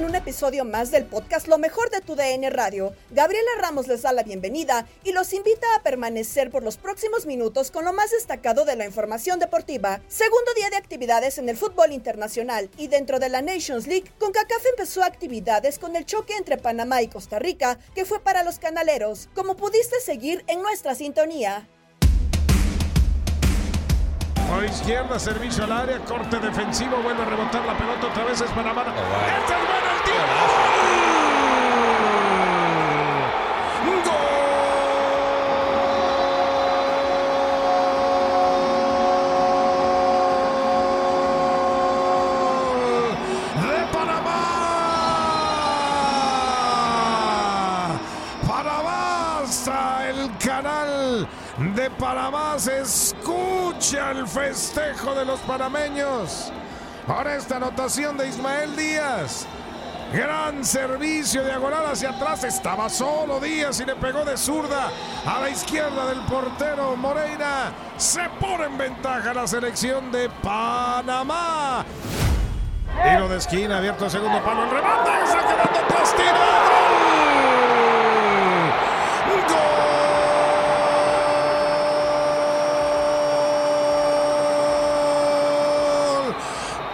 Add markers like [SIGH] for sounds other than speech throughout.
En un episodio más del podcast Lo mejor de tu DN Radio. Gabriela Ramos les da la bienvenida y los invita a permanecer por los próximos minutos con lo más destacado de la información deportiva. Segundo día de actividades en el fútbol internacional y dentro de la Nations League, CONCACAF empezó actividades con el choque entre Panamá y Costa Rica, que fue para los canaleros, como pudiste seguir en nuestra sintonía. Por izquierda, servicio al área, corte defensivo, vuelve a rebotar la pelota otra vez es Panamá. ¡Este es bueno el tiro! ¡Gol! ¡De Panamá! Panamá hasta el canal de Panamá se escucha el festejo de los panameños. Ahora esta anotación de Ismael Díaz. Gran servicio diagonal hacia atrás. Estaba solo Díaz y le pegó de zurda a la izquierda del portero Moreira. Se pone en ventaja la selección de Panamá. Tiro de esquina, abierto el segundo palo. El remate. Está quedando atrás. Tiro. ¡Gol! ¡Gol!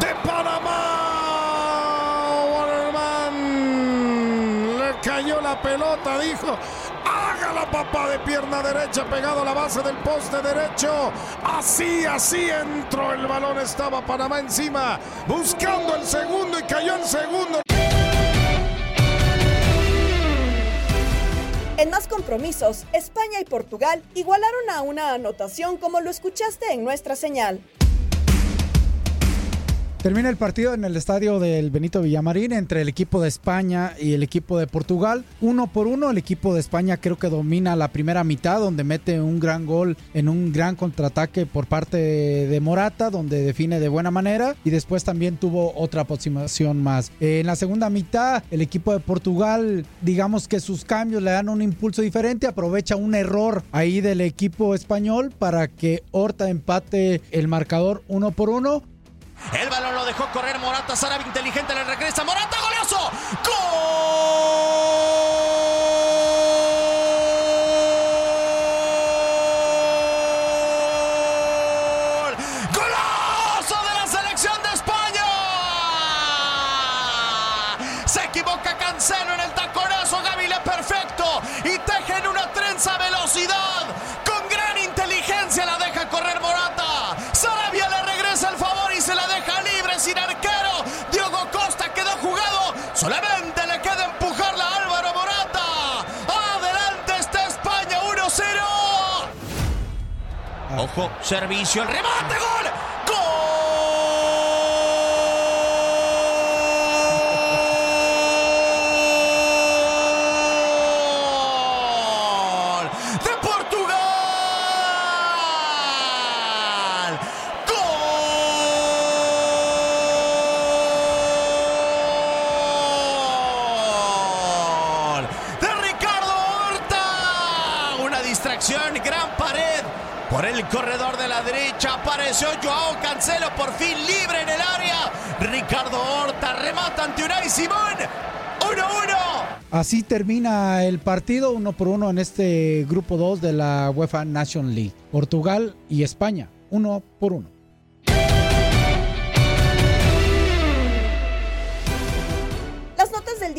de Panamá. Waterman le cayó pelota, dijo. Hágala papá de pierna derecha pegado a la base del poste derecho. Así, así entró el balón. Estaba Panamá encima, buscando el segundo y cayó el segundo. En más compromisos, España y Portugal igualaron a una anotación como lo escuchaste en nuestra señal. Termina el partido en el estadio del Benito Villamarín entre el equipo de España y el equipo de Portugal. Uno por uno, el equipo de España creo que domina la primera mitad, donde mete un gran gol en un gran contraataque por parte de Morata, donde define de buena manera. Y después también tuvo otra aproximación más. En la segunda mitad, el equipo de Portugal, digamos que sus cambios le dan un impulso diferente, aprovecha un error ahí del equipo español para que Horta empate el marcador uno por uno. El balón lo dejó correr Morata. Sarabia inteligente le regresa. Morata, golazo. ¡Gol! ¡Golazo de la selección de España! Se equivoca Cancelo Servicio, el remate. Por el corredor de la derecha apareció Joao Cancelo, por fin libre en el área. Ricardo Horta remata ante Unai Simón. 1-1. Así termina el partido uno por uno en este grupo 2 de la UEFA Nation League. Portugal y España, uno por uno.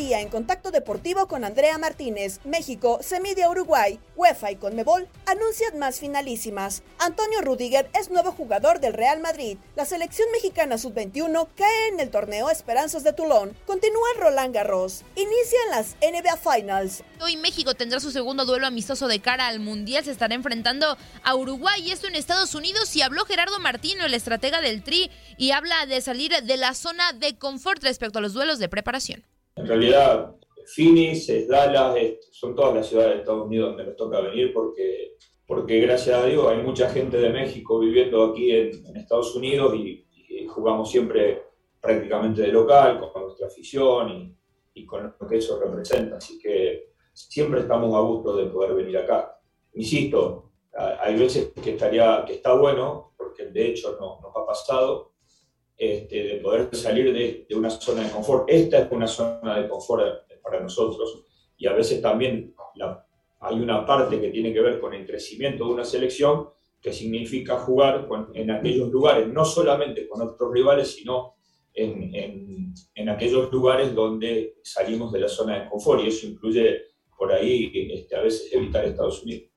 En Contacto Deportivo con Andrea Martínez, México, se mide a Uruguay, UEFA y Conmebol anuncian más finalísimas. Antonio Rudiger es nuevo jugador del Real Madrid. La selección mexicana sub-21 cae en el torneo Esperanzas de Toulon. Continúa Roland Garros. Inician las NBA Finals. Hoy México tendrá su segundo duelo amistoso de cara al Mundial. Se estará enfrentando a Uruguay y esto en Estados Unidos. Y habló Gerardo Martino, el estratega del Tri, y habla de salir de la zona de confort respecto a los duelos de preparación. En realidad, Phoenix, es Dallas, son todas las ciudades de Estados Unidos donde nos toca venir porque, porque gracias a Dios hay mucha gente de México viviendo aquí en, Estados Unidos y, jugamos siempre prácticamente de local, con nuestra afición y, con lo que eso representa. Así que siempre estamos a gusto de poder venir acá. Insisto, hay veces que, estaría, que está bueno, porque de hecho no- nos ha pasado, este, de poder salir de, de una zona de confort. Esta es una zona de confort para nosotros y a veces también la- hay una parte que tiene que ver con el crecimiento de una selección que significa jugar con- en aquellos lugares, no solamente con otros rivales, sino en, en- en aquellos lugares donde salimos de la zona de confort y eso incluye por ahí este, a veces evitar Estados Unidos.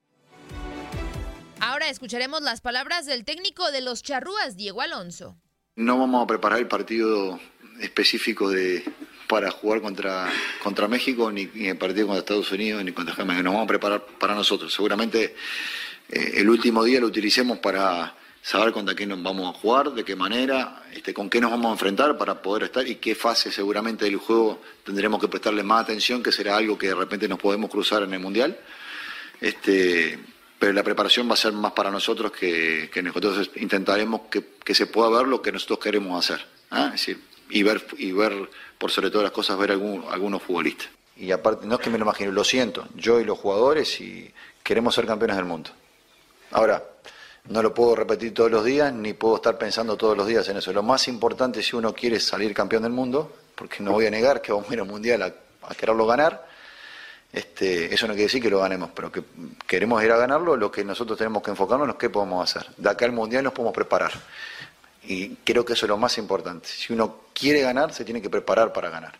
Ahora escucharemos las palabras del técnico de los Charrúas, Diego Alonso. No vamos a preparar el partido específico de, para jugar contra, contra México, ni, el partido contra Estados Unidos, ni contra Jamaica. Nos vamos a preparar para nosotros. Seguramente eh, el último día lo utilicemos para saber contra qué nos vamos a jugar, de qué manera, este, con qué nos vamos a enfrentar para poder estar y qué fase seguramente del juego tendremos que prestarle más atención, que será algo que de repente nos podemos cruzar en el Mundial. Este, pero la preparación va a ser más para nosotros que, nosotros intentaremos que, se pueda ver lo que nosotros queremos hacer. ¿ah? Decir, y ver, y ver, por sobre todas las cosas, ver algún- algunos futbolistas. Y aparte, no es que me lo imagino, lo siento, yo y los jugadores y queremos ser campeones del mundo. Ahora, no lo puedo repetir todos los días, ni puedo estar pensando todos los días en eso. Lo más importante si uno quiere salir campeón del mundo, porque no voy a negar que vamos a ir al Mundial a quererlo ganar, este, eso no quiere decir que lo ganemos, pero que queremos ir a ganarlo, lo que nosotros tenemos que enfocarnos es qué podemos hacer. De acá al Mundial nos podemos preparar. Y creo que eso es lo más importante. Si uno quiere ganar, se tiene que preparar para ganar.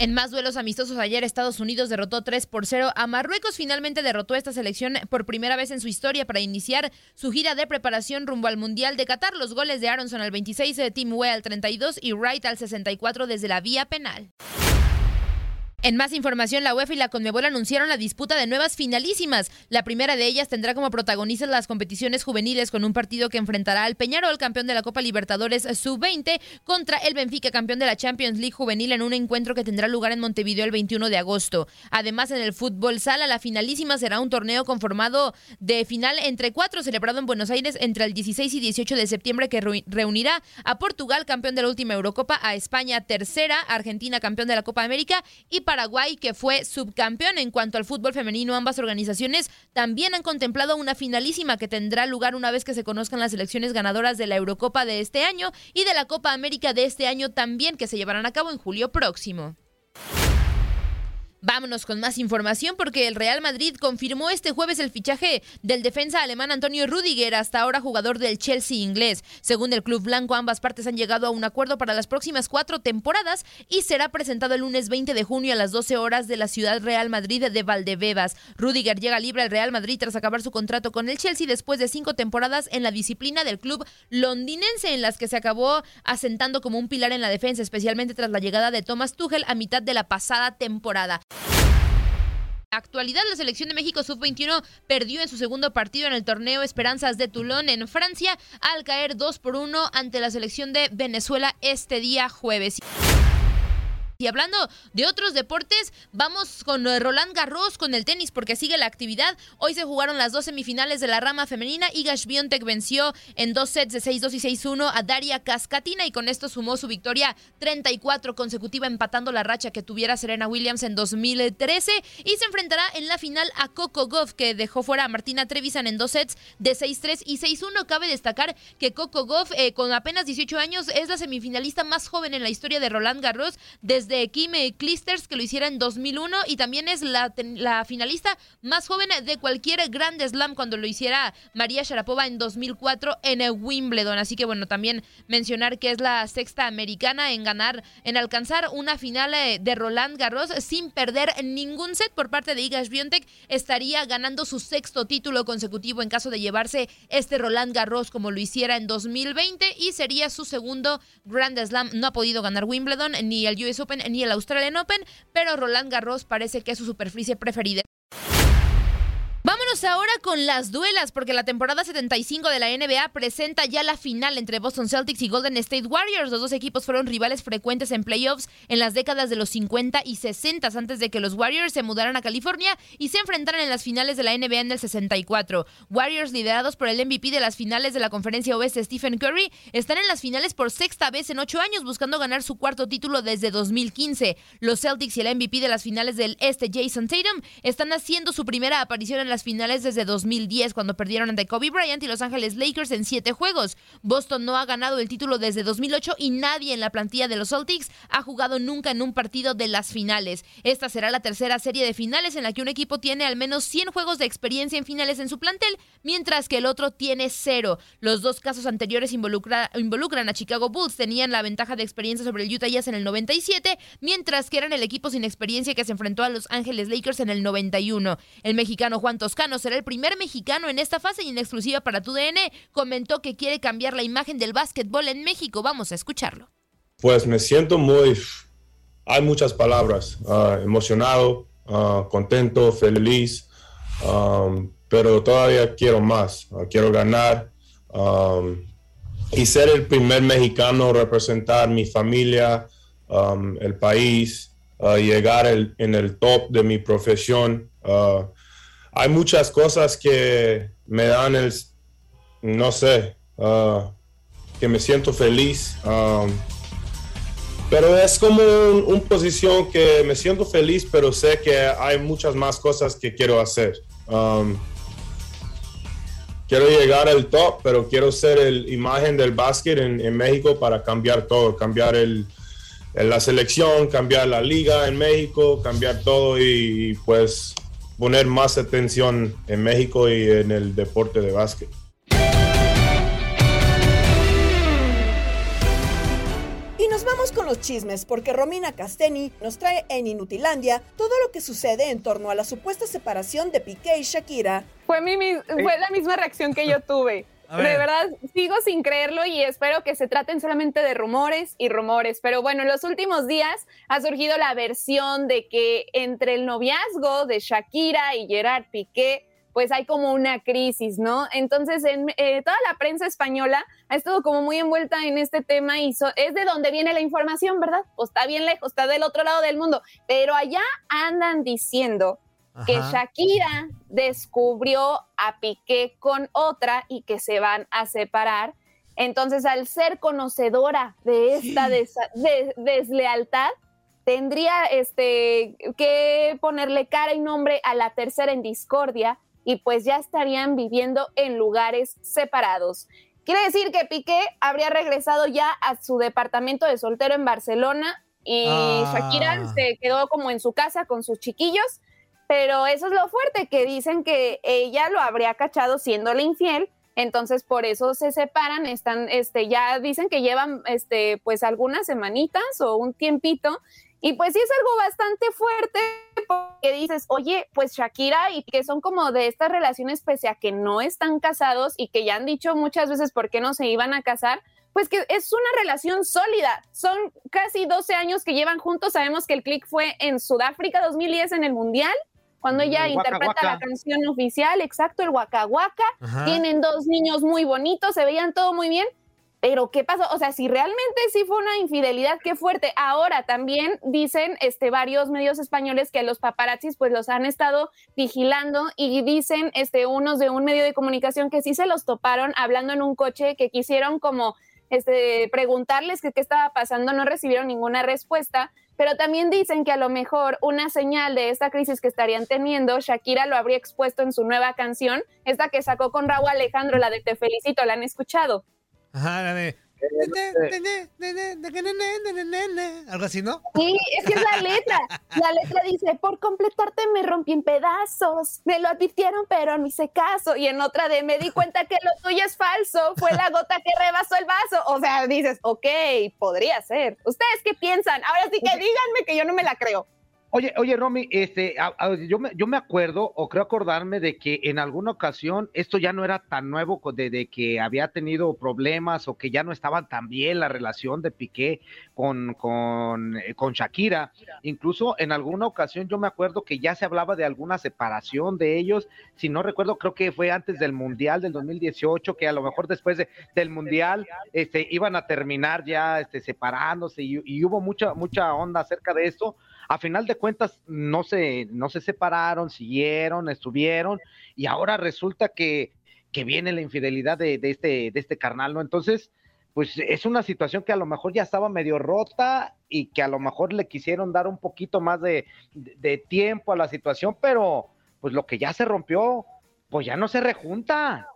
En más duelos amistosos ayer, Estados Unidos derrotó 3 por 0 a Marruecos. Finalmente derrotó esta selección por primera vez en su historia para iniciar su gira de preparación rumbo al Mundial de Qatar. Los goles de Aronson al 26, de Tim Way al 32 y Wright al 64 desde la vía penal. En más información, la UEFA y la Conmebol anunciaron la disputa de nuevas finalísimas. La primera de ellas tendrá como protagonistas las competiciones juveniles con un partido que enfrentará al Peñarol, campeón de la Copa Libertadores Sub-20, contra el Benfica, campeón de la Champions League juvenil, en un encuentro que tendrá lugar en Montevideo el 21 de agosto. Además, en el fútbol sala, la finalísima será un torneo conformado de final entre cuatro, celebrado en Buenos Aires entre el 16 y 18 de septiembre, que reu- reunirá a Portugal, campeón de la última Eurocopa, a España, tercera, Argentina, campeón de la Copa América, y Paraguay, que fue subcampeón. En cuanto al fútbol femenino, ambas organizaciones también han contemplado una finalísima que tendrá lugar una vez que se conozcan las elecciones ganadoras de la Eurocopa de este año y de la Copa América de este año también, que se llevarán a cabo en julio próximo. Vámonos con más información porque el Real Madrid confirmó este jueves el fichaje del defensa alemán Antonio Rudiger, hasta ahora jugador del Chelsea inglés. Según el club blanco, ambas partes han llegado a un acuerdo para las próximas cuatro temporadas y será presentado el lunes 20 de junio a las 12 horas de la ciudad Real Madrid de Valdebebas. Rudiger llega libre al Real Madrid tras acabar su contrato con el Chelsea después de cinco temporadas en la disciplina del club londinense, en las que se acabó asentando como un pilar en la defensa, especialmente tras la llegada de Thomas Tuchel a mitad de la pasada temporada. Actualidad, la selección de México sub-21 perdió en su segundo partido en el torneo Esperanzas de Toulon en Francia al caer 2 por 1 ante la selección de Venezuela este día jueves. Y hablando de otros deportes, vamos con Roland Garros, con el tenis, porque sigue la actividad. Hoy se jugaron las dos semifinales de la rama femenina. Iga Swiatek venció en dos sets de 6-2 y 6-1 a Daria Cascatina y con esto sumó su victoria 34 consecutiva, empatando la racha que tuviera Serena Williams en 2013. Y se enfrentará en la final a Coco Goff, que dejó fuera a Martina Trevisan en dos sets de 6-3 y 6-1. Cabe destacar que Coco Goff, eh, con apenas 18 años, es la semifinalista más joven en la historia de Roland Garros desde de Kim Clisters, que lo hiciera en 2001, y también es la, la finalista más joven de cualquier Grand Slam cuando lo hiciera María Sharapova en 2004 en Wimbledon. Así que bueno, también mencionar que es la sexta americana en ganar, en alcanzar una final eh, de Roland Garros sin perder ningún set por parte de Iga Swiatek. Estaría ganando su sexto título consecutivo en caso de llevarse este Roland Garros como lo hiciera en 2020 y sería su segundo Grand Slam. No ha podido ganar Wimbledon ni el US Open ni el Australian Open, pero Roland Garros parece que es su superficie preferida. Vámonos ahora con las duelas, porque la temporada 75 de la NBA presenta ya la final entre Boston Celtics y Golden State Warriors. Los dos equipos fueron rivales frecuentes en playoffs en las décadas de los 50 y 60 antes de que los Warriors se mudaran a California y se enfrentaran en las finales de la NBA en el 64. Warriors, liderados por el MVP de las finales de la conferencia oeste, Stephen Curry, están en las finales por sexta vez en ocho años buscando ganar su cuarto título desde 2015. Los Celtics y el MVP de las finales del este, Jason Tatum, están haciendo su primera aparición en las desde 2010 cuando perdieron ante Kobe Bryant y Los Ángeles Lakers en siete juegos. Boston no ha ganado el título desde 2008 y nadie en la plantilla de los Celtics ha jugado nunca en un partido de las finales. Esta será la tercera serie de finales en la que un equipo tiene al menos 100 juegos de experiencia en finales en su plantel, mientras que el otro tiene cero. Los dos casos anteriores involucran a Chicago Bulls, tenían la ventaja de experiencia sobre el Utah Jazz en el 97, mientras que eran el equipo sin experiencia que se enfrentó a Los Ángeles Lakers en el 91. El mexicano Juan Toscano será el primer mexicano en esta fase y en exclusiva para tu DN comentó que quiere cambiar la imagen del básquetbol en México. Vamos a escucharlo. Pues me siento muy, hay muchas palabras, ah, emocionado, ah, contento, feliz, um, pero todavía quiero más, ah, quiero ganar um, y ser el primer mexicano, representar mi familia, um, el país, llegar en el top de mi profesión hay muchas cosas que me dan el, no sé, uh, que me siento feliz. Um, pero es como una posición que me siento feliz, pero sé que hay muchas más cosas que quiero hacer. Um, quiero llegar al top, pero quiero ser el imagen del básquet en, México para cambiar todo, cambiar el, la selección, cambiar la liga en México, cambiar todo y pues poner más atención en México y en el deporte de básquet. Y nos vamos con los chismes porque Romina Casteni nos trae en Inutilandia todo lo que sucede en torno a la supuesta separación de Piqué y Shakira. Fue, mi, fue la misma reacción que yo tuve. De verdad, sigo sin creerlo y espero que se traten solamente de rumores y rumores. Pero bueno, en los últimos días ha surgido la versión de que entre el noviazgo de Shakira y Gerard Piqué, pues hay como una crisis, ¿no? Entonces, en, eh, toda la prensa española ha estado como muy envuelta en este tema y es de donde viene la información, ¿verdad? Pues está bien lejos, está del otro lado del mundo. Pero allá andan diciendo que Shakira descubrió a Piqué con otra y que se van a separar. Entonces, al ser conocedora de esta deslealtad, tendría este, que ponerle cara y nombre a la tercera en discordia y pues ya estarían viviendo en lugares separados. Quiere decir que Piqué habría regresado ya a su departamento de soltero en Barcelona y Ah. Shakira se quedó como en su casa con sus chiquillos, pero eso es lo fuerte, que dicen que ella lo habría cachado siéndole infiel, entonces por eso se separan, están, este, ya dicen que llevan, este, pues algunas semanitas o un tiempito, y pues sí es algo bastante fuerte porque dices, oye, pues Shakira y que son como de estas relaciones pese a que no están casados y que ya han dicho muchas veces por qué no se iban a casar, pues que es una relación sólida. Son casi 12 años que llevan juntos. Sabemos que el click fue en Sudáfrica 2010 en el Mundial, cuando ella El interpreta la canción oficial, exacto, el Waka Waka. Ajá. Tienen dos niños muy bonitos, se veían todo muy bien. Pero ¿qué pasó? O sea, si realmente sí fue una infidelidad, qué fuerte. Ahora también dicen este, varios medios españoles que los paparazzis pues los han estado vigilando y dicen este, unos de un medio de comunicación que sí se los toparon hablando en un coche que quisieron como este, preguntarles qué estaba pasando, no recibieron ninguna respuesta, pero también dicen que a lo mejor una señal de esta crisis que estarían teniendo, Shakira lo habría expuesto en su nueva canción, esta que sacó con Raúl Alejandro, la de Te Felicito, ¿la han escuchado? Ajá, la de- Algo así, ¿no? Sí, es que es la letra. La letra dice, por completarte me rompí en pedazos. Me lo advirtieron, pero no hice caso. Y en otra de, me di cuenta que lo tuyo es falso. Fue la gota que rebasó el vaso. O sea, dices, ok, podría ser. ¿Ustedes qué piensan? Ahora sí que díganme que yo no me la creo. Oye, oye, Romy, este, a- a- yo, me, yo me acuerdo, o creo acordarme de que en alguna ocasión esto ya no era tan nuevo, de que había tenido problemas o que ya no estaba tan bien la relación de Piqué con, con, eh, con Shakira. Incluso en alguna ocasión yo me acuerdo que ya se hablaba de alguna separación de ellos. Si no recuerdo, creo que fue antes del Mundial del 2018, que a lo mejor después de- del Mundial este, iban a terminar ya este, separándose y, y hubo mucha, mucha onda acerca de esto a final de cuentas no se, no se separaron, siguieron, estuvieron, y ahora resulta que, que viene la infidelidad de, de este, de este carnal, ¿no? Entonces, pues es una situación que a lo mejor ya estaba medio rota y que a lo mejor le quisieron dar un poquito más de, de- de tiempo a la situación, pero pues lo que ya se rompió, pues ya no se rejunta.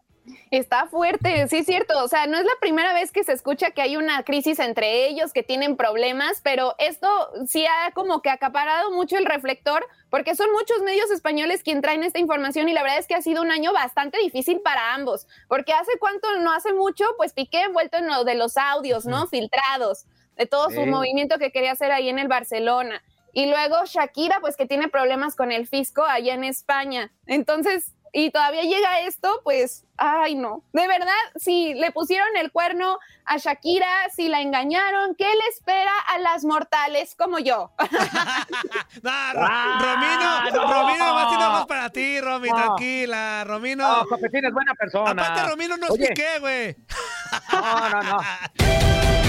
Está fuerte, sí es cierto. O sea, no es la primera vez que se escucha que hay una crisis entre ellos, que tienen problemas, pero esto sí ha como que acaparado mucho el reflector, porque son muchos medios españoles quien traen esta información y la verdad es que ha sido un año bastante difícil para ambos, porque hace cuánto, no hace mucho, pues Piqué envuelto en lo de los audios, ¿no? Filtrados, de todo su movimiento que quería hacer ahí en el Barcelona. Y luego Shakira, pues que tiene problemas con el fisco allá en España. Entonces, y todavía llega esto, pues, ay no. De verdad, si le pusieron el cuerno a Shakira, si la engañaron, ¿qué le espera a las mortales como yo? [LAUGHS] [LAUGHS] No, Romino, no. Romino, nomás tiene ojos para ti, Romy, No. tranquila, Romino. No, es buena persona. Aparte, Romino no es güey. No, no, no. [LAUGHS]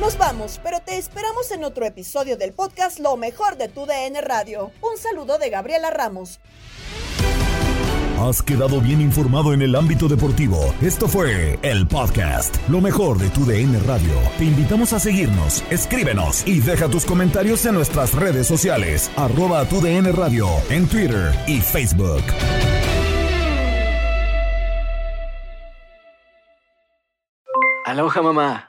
Nos vamos, pero te esperamos en otro episodio del podcast Lo mejor de tu DN Radio. Un saludo de Gabriela Ramos. Has quedado bien informado en el ámbito deportivo. Esto fue el podcast, lo mejor de tu DN Radio. Te invitamos a seguirnos, escríbenos y deja tus comentarios en nuestras redes sociales, arroba tu DN Radio, en Twitter y Facebook. Aloha mamá.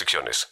restricciones.